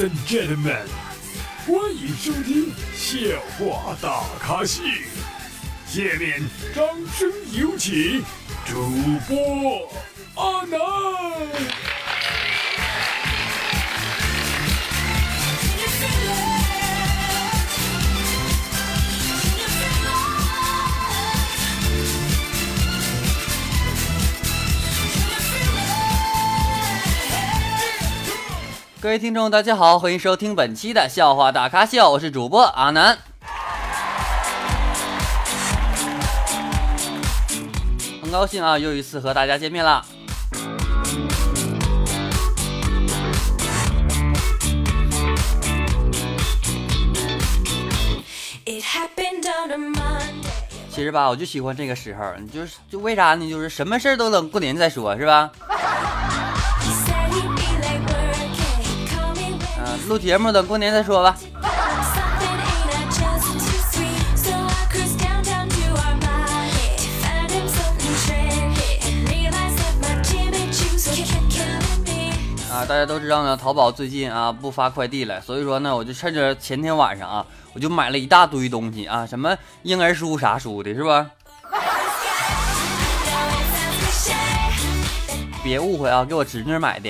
Ladies and gentlemen，欢迎收听笑话大咖秀。下面掌声有请主播阿南。各位听众，大家好，欢迎收听本期的笑话大咖秀，我是主播阿南。很高兴啊，又一次和大家见面了。其实吧，我就喜欢这个时候，就是就为啥呢？就是什么事儿都等过年再说，是吧？录节目等过年再说吧。啊，大家都知道呢，淘宝最近啊不发快递了，所以说呢，我就趁着前天晚上啊，我就买了一大堆东西啊，什么婴儿书啥书的，是吧？别误会啊，给我侄女买的。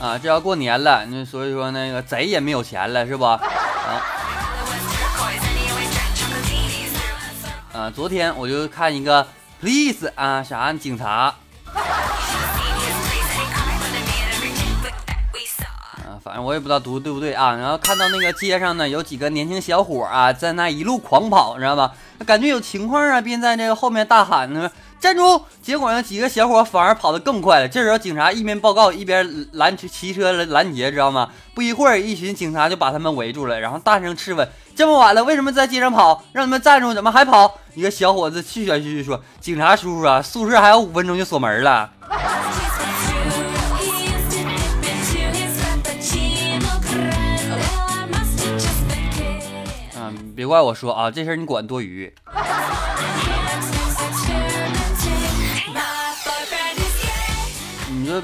啊，这要过年了，那所以说那个贼也没有钱了，是不？啊，啊，昨天我就看一个 police 啊，啥警察，啊，反正我也不知道读对不对啊。然后看到那个街上呢，有几个年轻小伙啊，在那一路狂跑，你知道吧？感觉有情况啊，便在那个后面大喊呢。站住！结果呢，几个小伙反而跑得更快了。这时候，警察一边报告一边拦骑车拦截，知道吗？不一会儿，一群警察就把他们围住了，然后大声质问：“这么晚了，为什么在街上跑？让你们站住，怎么还跑？”一个小伙子气喘吁吁说：“警察叔叔啊，宿舍还有五分钟就锁门了。”嗯，别怪我说啊，这事儿你管多余。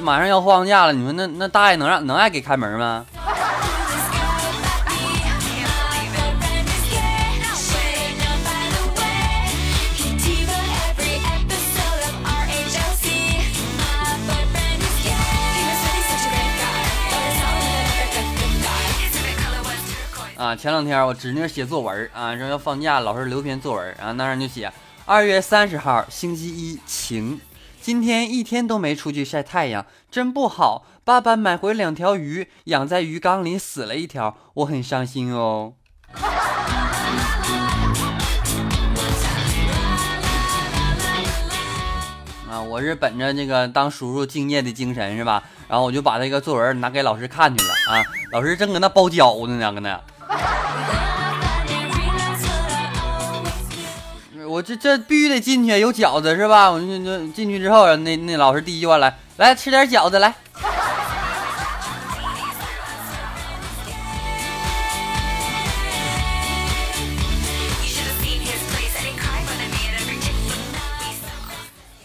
马上要放假了，你说那那大爷能让能爱给开门吗？啊，前两天我侄女写作文啊，说要放假，老师留篇作文，然后那上就写二月三十号星期一晴。今天一天都没出去晒太阳，真不好。爸爸买回两条鱼，养在鱼缸里，死了一条，我很伤心哦。啊，我是本着这个当叔叔敬业的精神是吧？然后我就把这个作文拿给老师看去了啊。老师正搁那包饺子呢，搁那。我这这必须得进去，有饺子是吧？我就就进去之后，那那老师第一句话来来吃点饺子来。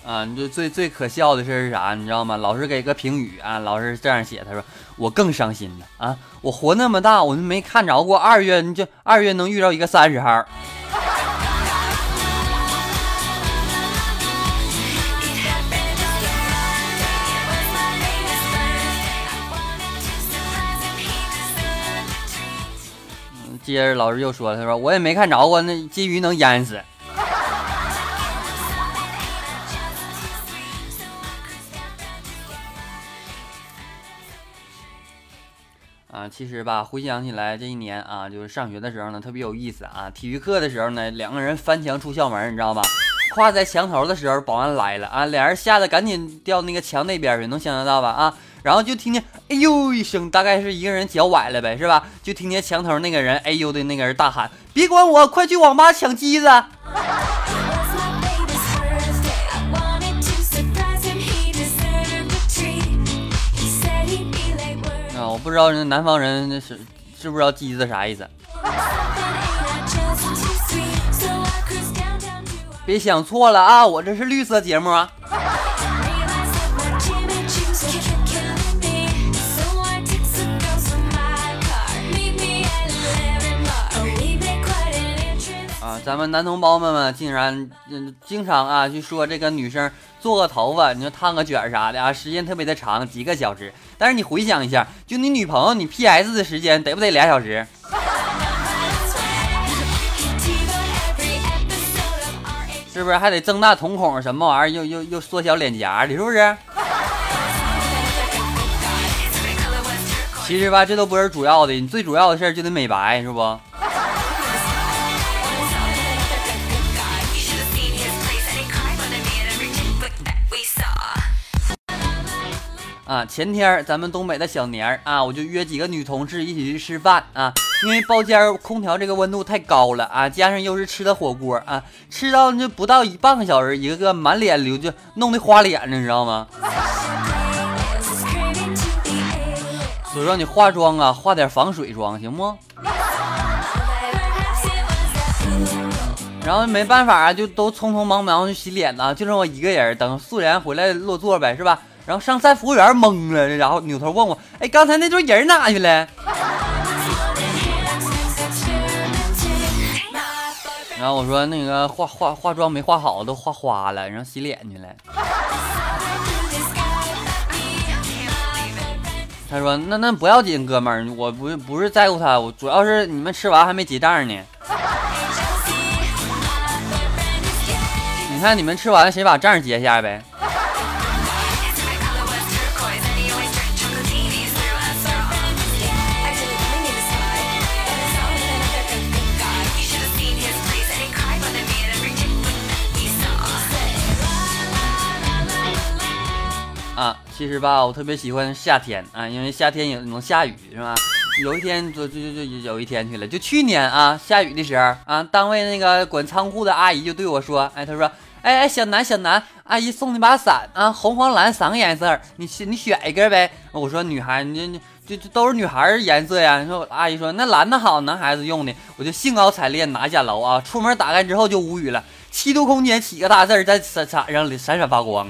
啊，你就最最可笑的事是啥？你知道吗？老师给个评语啊，老师这样写，他说我更伤心了啊！我活那么大，我就没看着过二月，你就二月能遇到一个三十号。接着老师又说，他说我也没看着过那金鱼能淹死。啊，其实吧，回想起来这一年啊，就是上学的时候呢，特别有意思啊。体育课的时候呢，两个人翻墙出校门，你知道吧？跨在墙头的时候，保安来了啊，俩人吓得赶紧掉那个墙那边去，能想象到吧？啊。然后就听见“哎呦”一声，大概是一个人脚崴了呗，是吧？就听见墙头那个人“哎呦”的那个人大喊：“别管我，快去网吧抢机子！” 啊，我不知道那南方人那是知不知道机子啥意思。别想错了啊，我这是绿色节目啊。咱们男同胞们们竟然嗯经常啊去说这个女生做个头发，你说烫个卷啥的啊，时间特别的长，几个小时。但是你回想一下，就你女朋友你 PS 的时间得不得俩小时？是不是还得增大瞳孔什么玩意儿？又又又缩小脸颊的，是不是？其实吧，这都不是主要的，你最主要的事儿就得美白，是不？啊，前天咱们东北的小年儿啊，我就约几个女同事一起去吃饭啊，因为包间空调这个温度太高了啊，加上又是吃的火锅啊，吃到就不到一半个小时，一个个满脸流，就弄得花脸，你知道吗？所以说你化妆啊，化点防水妆行不？然后没办法啊，就都匆匆忙忙去洗脸呢，就剩我一个人，等素颜回来落座呗，是吧？然后上菜服务员懵了，然后扭头问我：“哎，刚才那桌人哪去了？”然后我说：“那个化化化妆没化好，都化花了，然后洗脸去了。”他说：“那那不要紧，哥们儿，我不不是在乎他，我主要是你们吃完还没结账呢。你看你们吃完谁把账结一下呗？”啊，其实吧，我特别喜欢夏天啊，因为夏天也能下雨，是吧？有一天就就就就有一天去了，就去年啊，下雨的时候啊，单位那个管仓库的阿姨就对我说，哎，她说，哎哎，小南小南，阿姨送你把伞啊，红黄蓝三个颜色，你你选一个呗。我说女孩，你你就就都是女孩颜色呀。你说阿姨说那蓝的好，男孩子用的，我就兴高采烈拿下楼啊，出门打开之后就无语了，七度空间几个大字在伞伞上闪闪发光。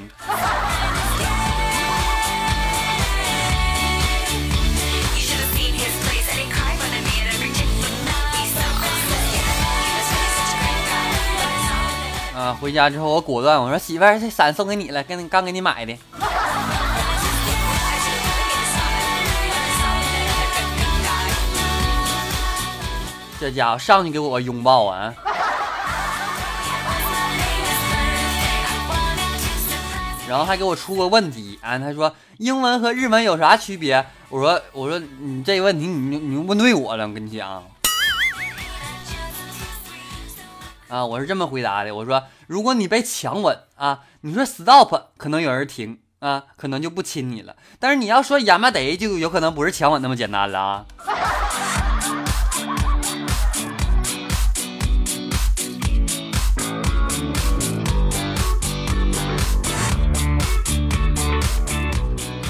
回家之后我果断我说媳妇儿，这伞送给你了，跟刚给你买的。这家伙上去给我个拥抱啊！然后还给我出个问题啊，他说英文和日文有啥区别？我说我说你这个问题你你问对我了，我跟你讲。啊，我是这么回答的，我说如果你被强吻啊，你说 stop，可能有人停啊，可能就不亲你了。但是你要说亚麻得，就有可能不是强吻那么简单了啊。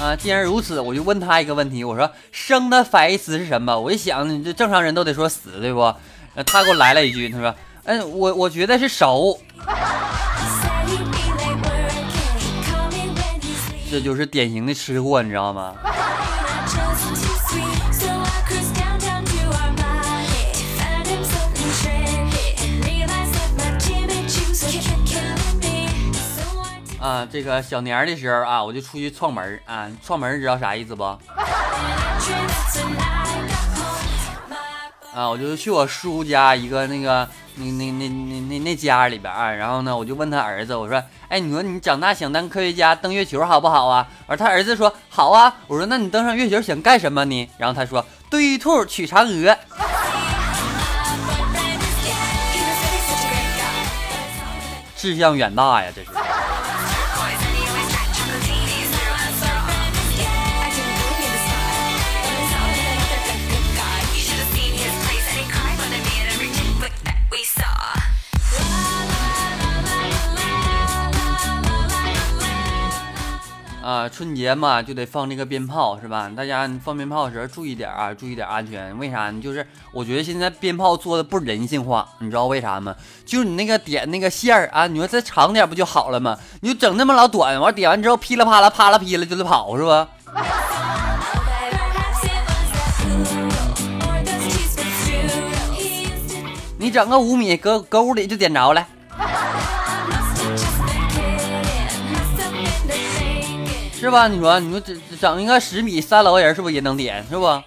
啊，既然如此，我就问他一个问题，我说生的反义词是什么？我一想，这正常人都得说死，对不？他给我来了一句，他说。嗯，我我觉得是熟，这就是典型的吃货，你知道吗？啊，这个小年的时候啊，我就出去串门啊，串门知道啥意思不？啊，我就去我叔家一个那个。那那那那那那家里边啊，然后呢，我就问他儿子，我说，哎，你说你长大想当科学家，登月球好不好啊？而他儿子说好啊。我说，那你登上月球想干什么呢？然后他说，对兔取嫦娥。志向远大呀，这是。春节嘛就得放那个鞭炮是吧？大家放鞭炮的时候注意点啊，注意点安全。为啥呢？就是我觉得现在鞭炮做的不人性化，你知道为啥吗？就是你那个点那个线儿啊，你说再长点不就好了吗？你就整那么老短，完点完之后噼里啪啦啪啦噼啦就得跑是吧？你整个五米搁搁屋里就点着了。是吧？你说，你说整整一个十米三楼人，是不是也能点？是不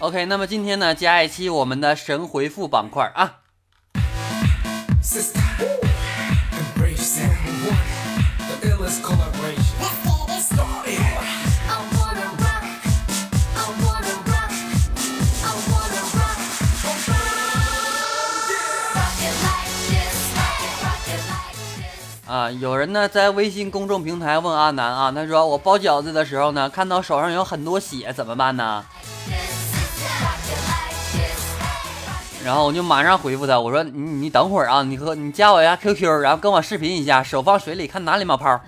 ？OK，那么今天呢，加一期我们的神回复板块啊。啊，有人呢在微信公众平台问阿南啊，他说我包饺子的时候呢，看到手上有很多血，怎么办呢？然后我就马上回复他，我说你你等会儿啊，你和你加我一下 QQ，然后跟我视频一下，手放水里看哪里冒泡。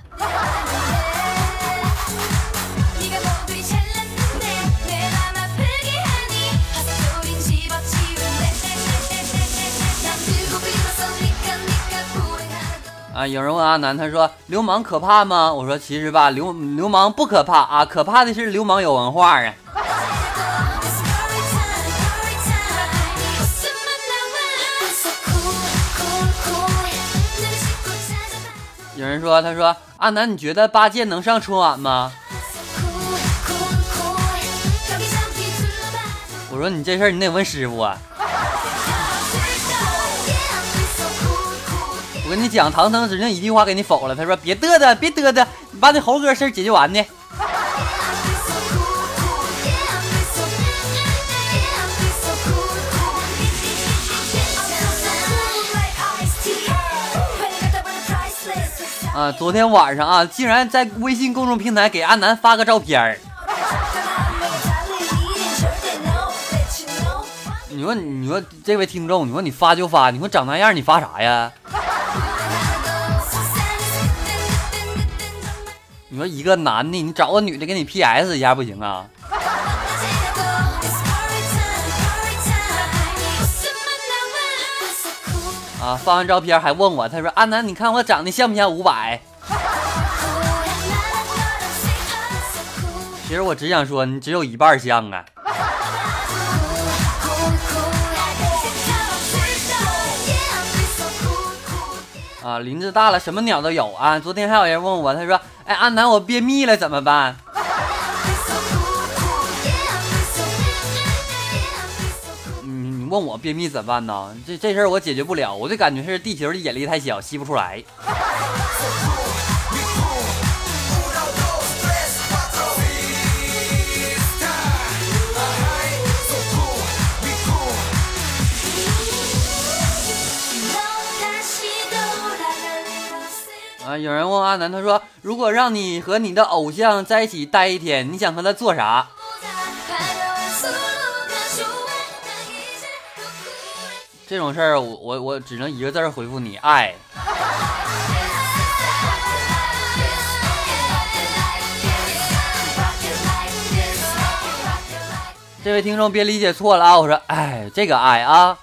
啊，有人问阿南，他说流氓可怕吗？我说其实吧，流流氓不可怕啊，可怕的是流氓有文化啊。有人说，他说阿南，你觉得八戒能上春晚吗？我说你这事儿你得问师傅啊。我跟你讲，唐僧指定一句话给你否了。他说别嘚嘚，别嘚嘚，你把那猴哥事儿解决完呢。啊！昨天晚上啊，竟然在微信公众平台给阿南发个照片儿。你说，你说这位听众，你说你发就发，你说长那样，你发啥呀？你说一个男的，你找个女的给你 PS 一下不行啊？啊！发完照片还问我，他说：“阿南，你看我长得像不像五百？” 其实我只想说，你只有一半像啊！啊，林子大了，什么鸟都有啊！昨天还有人问我，他说：“哎，阿南，我便秘了怎么办嗯你？”问我便秘怎么办呢？这这事儿我解决不了，我就感觉是地球的引力太小，吸不出来。有人问阿南，他说：“如果让你和你的偶像在一起待一天，你想和他做啥？”这种事儿，我我我只能一个字儿回复你：爱。这位听众别理解错了啊！我说，哎，这个爱啊。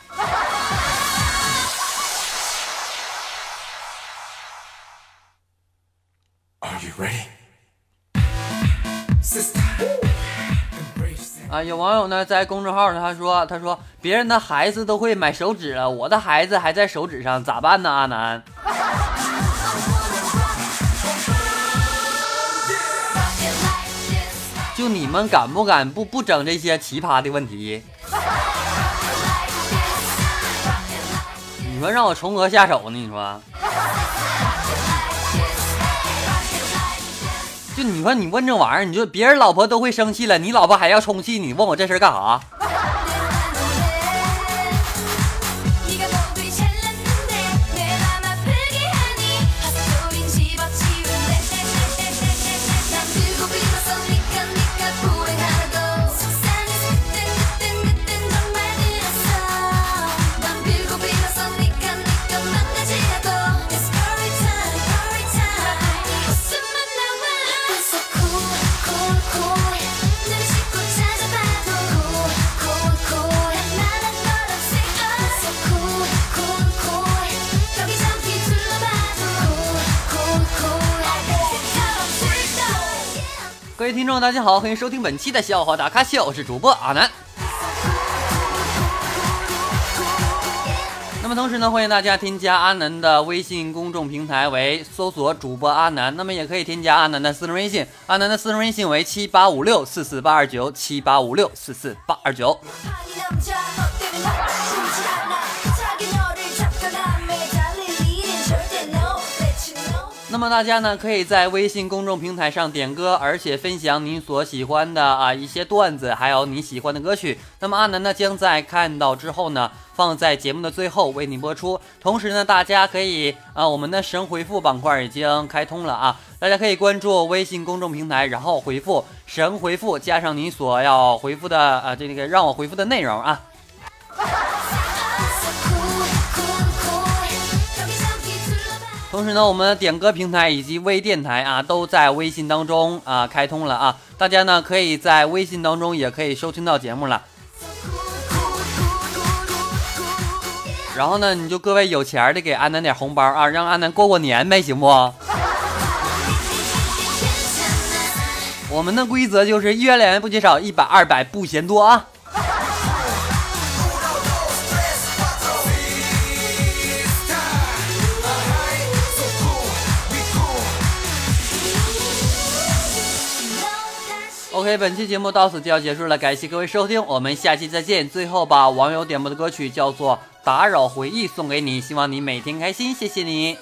啊，有网友呢在公众号呢，他说，他说别人的孩子都会买手指了，我的孩子还在手指上，咋办呢？阿南，就你们敢不敢不不整这些奇葩的问题？你说让我从何下手呢？你说？就你说你问这玩意儿，你就别人老婆都会生气了，你老婆还要充气，你问我这事干啥？听众，大家好，欢迎收听本期的笑话大咖秀，我是主播阿南。那么同时呢，欢迎大家添加阿南的微信公众平台为搜索主播阿南，那么也可以添加阿南的私人微信，阿南的私人微信为七八五六四四八二九七八五六四四八二九。那么大家呢，可以在微信公众平台上点歌，而且分享你所喜欢的啊一些段子，还有你喜欢的歌曲。那么阿南呢，将在看到之后呢，放在节目的最后为你播出。同时呢，大家可以啊，我们的神回复板块已经开通了啊，大家可以关注微信公众平台，然后回复“神回复”加上你所要回复的啊这个让我回复的内容啊。同时呢，我们点歌平台以及微电台啊，都在微信当中啊开通了啊，大家呢可以在微信当中也可以收听到节目了。然后呢，你就各位有钱的给安南点红包啊，让安南过过年呗，行不？我们的规则就是一元两元不嫌少，一百二百不嫌多啊。OK，本期节目到此就要结束了，感谢各位收听，我们下期再见。最后把网友点播的歌曲叫做《打扰回忆》送给你，希望你每天开心，谢谢你。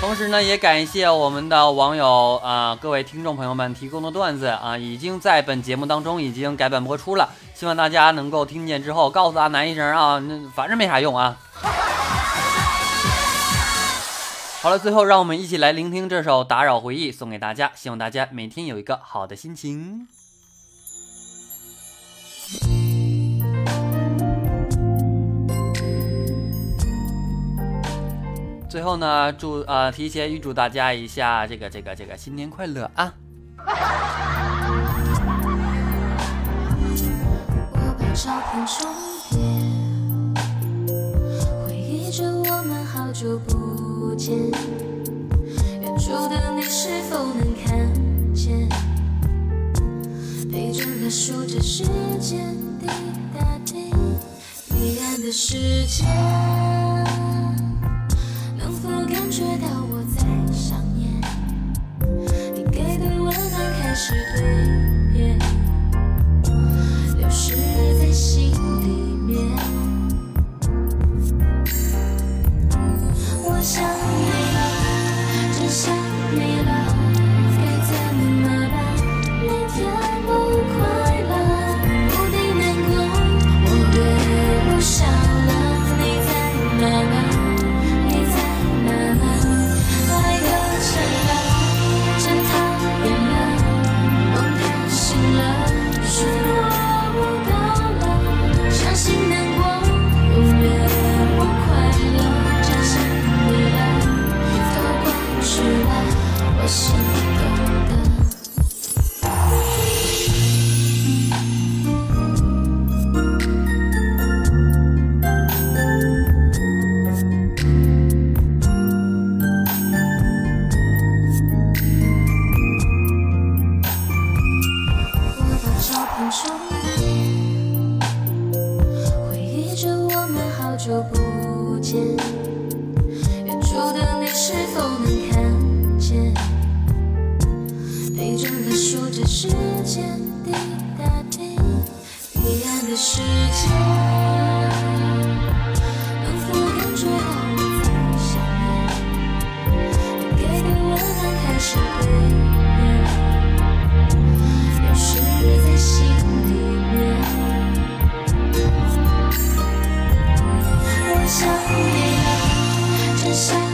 同时呢，也感谢我们的网友啊，各位听众朋友们提供的段子啊，已经在本节目当中已经改版播出了，希望大家能够听见之后告诉阿南一声啊，那反正没啥用啊。好了，最后让我们一起来聆听这首《打扰回忆》，送给大家，希望大家每天有一个好的心情。最后呢，祝呃提前预祝大家一下这个这个这个新年快乐啊！我把照片重久不见。远处的你是否能看见？陪着他数着时间滴答滴，黑暗的世界，能否感觉到我在想念？你给的温暖开始蜕变，滴答滴的时间能否感觉到我在想念你给的温暖开始消失在心里面我想你真想